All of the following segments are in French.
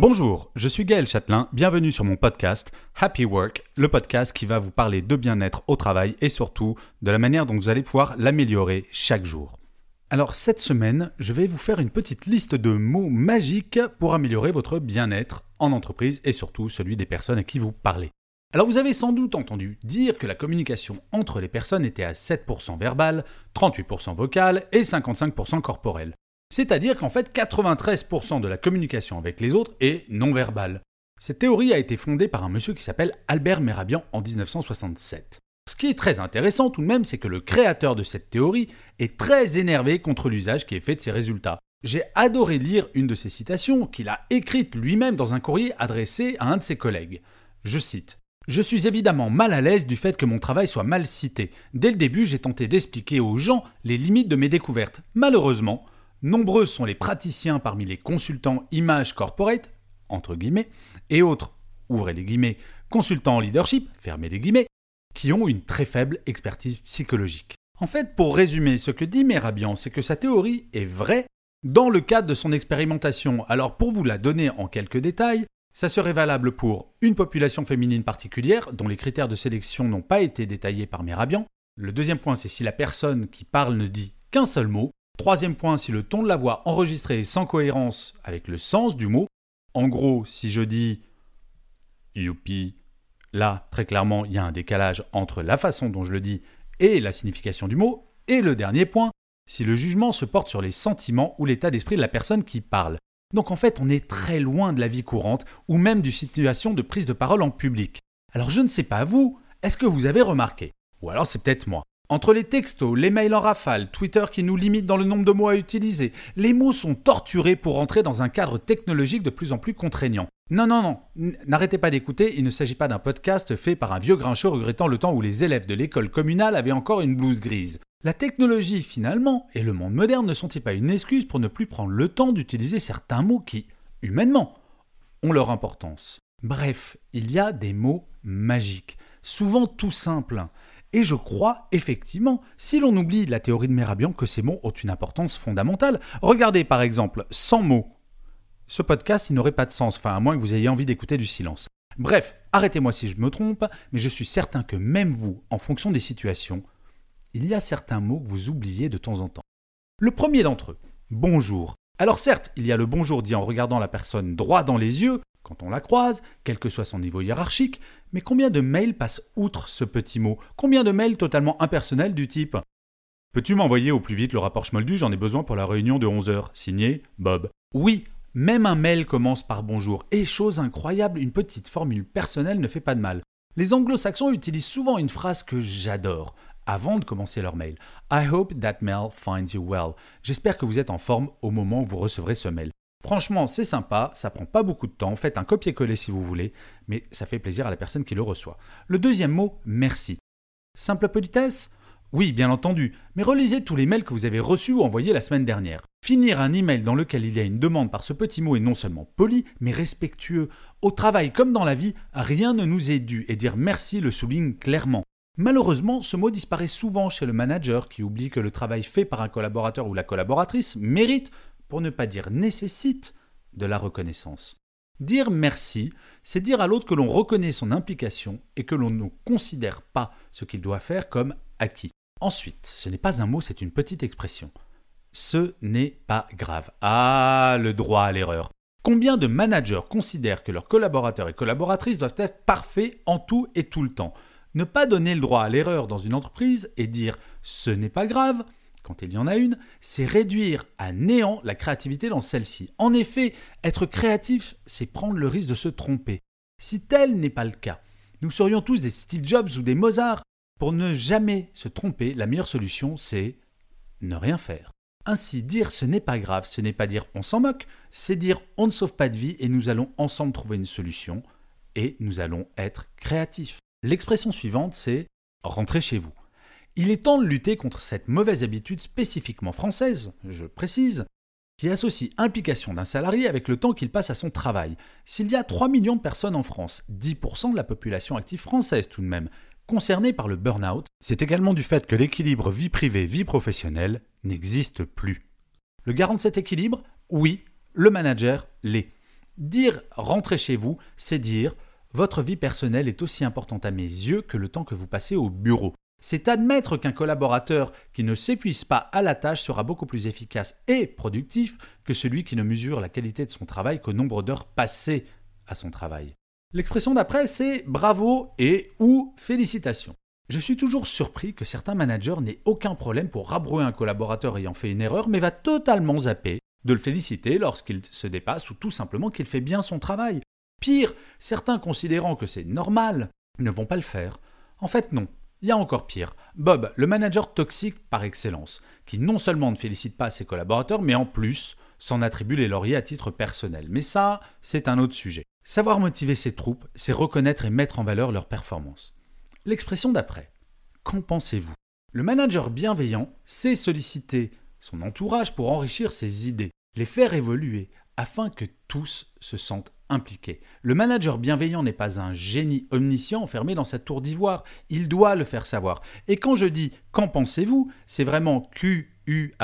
Bonjour, je suis Gaël Châtelain, bienvenue sur mon podcast Happy Work, le podcast qui va vous parler de bien-être au travail et surtout de la manière dont vous allez pouvoir l'améliorer chaque jour. Alors cette semaine, je vais vous faire une petite liste de mots magiques pour améliorer votre bien-être en entreprise et surtout celui des personnes à qui vous parlez. Alors vous avez sans doute entendu dire que la communication entre les personnes était à 7% verbale, 38% vocale et 55% corporelle. C'est-à-dire qu'en fait 93% de la communication avec les autres est non verbale. Cette théorie a été fondée par un monsieur qui s'appelle Albert Merabian en 1967. Ce qui est très intéressant tout de même, c'est que le créateur de cette théorie est très énervé contre l'usage qui est fait de ses résultats. J'ai adoré lire une de ses citations qu'il a écrite lui-même dans un courrier adressé à un de ses collègues. Je cite je suis évidemment mal à l'aise du fait que mon travail soit mal cité. Dès le début, j'ai tenté d'expliquer aux gens les limites de mes découvertes. Malheureusement, Nombreux sont les praticiens parmi les consultants image corporate, entre guillemets, et autres, ouvrez les guillemets, consultants leadership, fermez les guillemets, qui ont une très faible expertise psychologique. En fait, pour résumer, ce que dit Merabian, c'est que sa théorie est vraie dans le cadre de son expérimentation. Alors pour vous la donner en quelques détails, ça serait valable pour une population féminine particulière dont les critères de sélection n'ont pas été détaillés par Merabian. Le deuxième point, c'est si la personne qui parle ne dit qu'un seul mot, Troisième point, si le ton de la voix enregistré est sans cohérence avec le sens du mot. En gros, si je dis youpi, là, très clairement, il y a un décalage entre la façon dont je le dis et la signification du mot. Et le dernier point, si le jugement se porte sur les sentiments ou l'état d'esprit de la personne qui parle. Donc en fait, on est très loin de la vie courante ou même du situation de prise de parole en public. Alors je ne sais pas vous, est-ce que vous avez remarqué? Ou alors c'est peut-être moi. Entre les textos, les mails en rafale, Twitter qui nous limite dans le nombre de mots à utiliser, les mots sont torturés pour entrer dans un cadre technologique de plus en plus contraignant. Non, non, non, n'arrêtez pas d'écouter, il ne s'agit pas d'un podcast fait par un vieux grincheux regrettant le temps où les élèves de l'école communale avaient encore une blouse grise. La technologie, finalement, et le monde moderne ne sont-ils pas une excuse pour ne plus prendre le temps d'utiliser certains mots qui, humainement, ont leur importance? Bref, il y a des mots magiques, souvent tout simples. Et je crois effectivement, si l'on oublie la théorie de Merabian, que ces mots ont une importance fondamentale. Regardez par exemple, sans mots. Ce podcast, n'aurait pas de sens, enfin à moins que vous ayez envie d'écouter du silence. Bref, arrêtez-moi si je me trompe, mais je suis certain que même vous, en fonction des situations, il y a certains mots que vous oubliez de temps en temps. Le premier d'entre eux, bonjour. Alors certes, il y a le bonjour dit en regardant la personne droit dans les yeux, quand on la croise, quel que soit son niveau hiérarchique, mais combien de mails passent outre ce petit mot? Combien de mails totalement impersonnels du type Peux-tu m'envoyer au plus vite le rapport Schmoldu? J'en ai besoin pour la réunion de 11h. Signé Bob. Oui, même un mail commence par bonjour. Et chose incroyable, une petite formule personnelle ne fait pas de mal. Les anglo-saxons utilisent souvent une phrase que j'adore avant de commencer leur mail. I hope that mail finds you well. J'espère que vous êtes en forme au moment où vous recevrez ce mail. Franchement, c'est sympa, ça prend pas beaucoup de temps, faites un copier-coller si vous voulez, mais ça fait plaisir à la personne qui le reçoit. Le deuxième mot, merci. Simple politesse? Oui, bien entendu, mais relisez tous les mails que vous avez reçus ou envoyés la semaine dernière. Finir un email dans lequel il y a une demande par ce petit mot est non seulement poli, mais respectueux. Au travail comme dans la vie, rien ne nous est dû et dire merci le souligne clairement. Malheureusement, ce mot disparaît souvent chez le manager qui oublie que le travail fait par un collaborateur ou la collaboratrice mérite pour ne pas dire nécessite, de la reconnaissance. Dire merci, c'est dire à l'autre que l'on reconnaît son implication et que l'on ne considère pas ce qu'il doit faire comme acquis. Ensuite, ce n'est pas un mot, c'est une petite expression. Ce n'est pas grave. Ah, le droit à l'erreur. Combien de managers considèrent que leurs collaborateurs et collaboratrices doivent être parfaits en tout et tout le temps? Ne pas donner le droit à l'erreur dans une entreprise et dire ce n'est pas grave, quand il y en a une, c'est réduire à néant la créativité dans celle-ci. En effet, être créatif, c'est prendre le risque de se tromper. Si tel n'est pas le cas, Nous serions tous des Steve Jobs ou des Mozart. Pour ne jamais se tromper, la meilleure solution, c'est ne rien faire. Ainsi, dire ce n'est pas grave, ce n'est pas dire on s'en moque, c'est dire on ne sauve pas de vie et nous allons ensemble trouver une solution et nous allons être créatifs. L'expression suivante, c'est rentrer chez vous. Il est temps de lutter contre cette mauvaise habitude spécifiquement française, je précise, qui associe implication d'un salarié avec le temps qu'il passe à son travail. S'il y a 3 millions de personnes en France, 10% de la population active française tout de même, concernée par le burn-out, c'est également du fait que l'équilibre vie privée-vie professionnelle n'existe plus. Le garant de cet équilibre Oui, le manager l'est. Dire rentrer chez vous, c'est dire votre vie personnelle est aussi importante à mes yeux que le temps que vous passez au bureau. C'est admettre qu'un collaborateur qui ne s'épuise pas à la tâche sera beaucoup plus efficace et productif que celui qui ne mesure la qualité de son travail qu'au nombre d'heures passées à son travail. L'expression d'après, c'est bravo et ou félicitations. Je suis toujours surpris que certains managers n'aient aucun problème pour rabrouer un collaborateur ayant fait une erreur, mais va totalement zapper de le féliciter lorsqu'il se dépasse ou tout simplement qu'il fait bien son travail. Pire, certains considérant que c'est normal ne vont pas le faire. En fait, non. Il y a encore pire. Bob, le manager toxique par excellence, qui non seulement ne félicite pas ses collaborateurs, mais en plus s'en attribue les lauriers à titre personnel. Mais ça, c'est un autre sujet. Savoir motiver ses troupes, c'est reconnaître et mettre en valeur leurs performances. L'expression d'après. Qu'en pensez-vous? Le manager bienveillant sait solliciter son entourage pour enrichir ses idées, les faire évoluer, afin que tous se sentent impliqués. Le manager bienveillant n'est pas un génie omniscient enfermé dans sa tour d'ivoire, il doit le faire savoir. Et quand je dis qu'en pensez-vous, c'est vraiment Q-U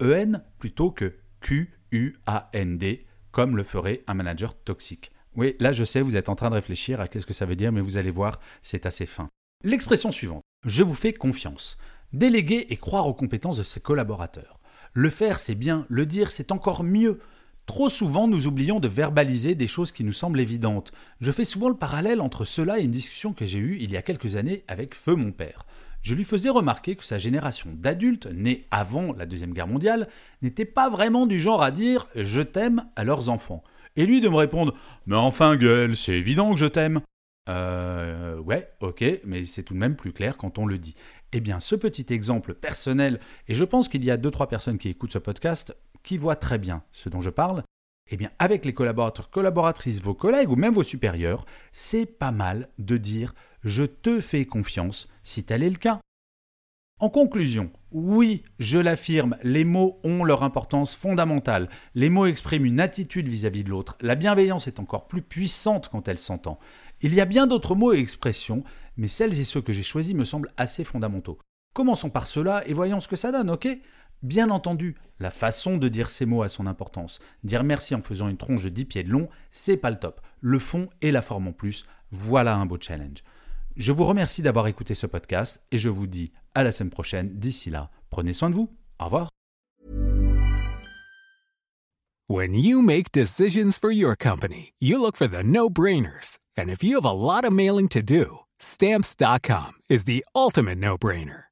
E-N plutôt que Q-U-A-N-D, comme le ferait un manager toxique. Oui, là je sais, vous êtes en train de réfléchir à qu'est-ce que ça veut dire, mais vous allez voir, c'est assez fin. L'expression suivante, je vous fais confiance. Déléguer et croire aux compétences de ses collaborateurs. Le faire, c'est bien, le dire, c'est encore mieux. Trop souvent, nous oublions de verbaliser des choses qui nous semblent évidentes. Je fais souvent le parallèle entre cela et une discussion que j'ai eue il y a quelques années avec Feu mon père. Je lui faisais remarquer que sa génération d'adultes, nés avant la Deuxième Guerre mondiale, n'était pas vraiment du genre à dire je t'aime à leurs enfants. Et lui de me répondre Mais enfin, gueule, c'est évident que je t'aime. Euh, ouais, ok, mais c'est tout de même plus clair quand on le dit. Eh bien, ce petit exemple personnel, et je pense qu'il y a deux trois personnes qui écoutent ce podcast qui voient très bien ce dont je parle, eh bien, avec les collaborateurs, collaboratrices, vos collègues ou même vos supérieurs, c'est pas mal de dire je te fais confiance si tel est le cas. En conclusion, oui, je l'affirme, les mots ont leur importance fondamentale. Les mots expriment une attitude vis-à-vis de l'autre. La bienveillance est encore plus puissante quand elle s'entend. Il y a bien d'autres mots et expressions, mais celles et ceux que j'ai choisis me semblent assez fondamentaux. Commençons par cela et voyons ce que ça donne, ok? Bien entendu, la façon de dire ces mots a son importance. Dire merci en faisant une tronche de 10 pieds de long, c'est pas le top. Le fond et la forme en plus, voilà un beau challenge. Je vous remercie d'avoir écouté ce podcast et je vous dis à la semaine prochaine. D'ici là, prenez soin de vous. Au revoir. When you make decisions for your company, you look for the no-brainers. And if you have a lot mailing to do, stamps.com is the ultimate no-brainer.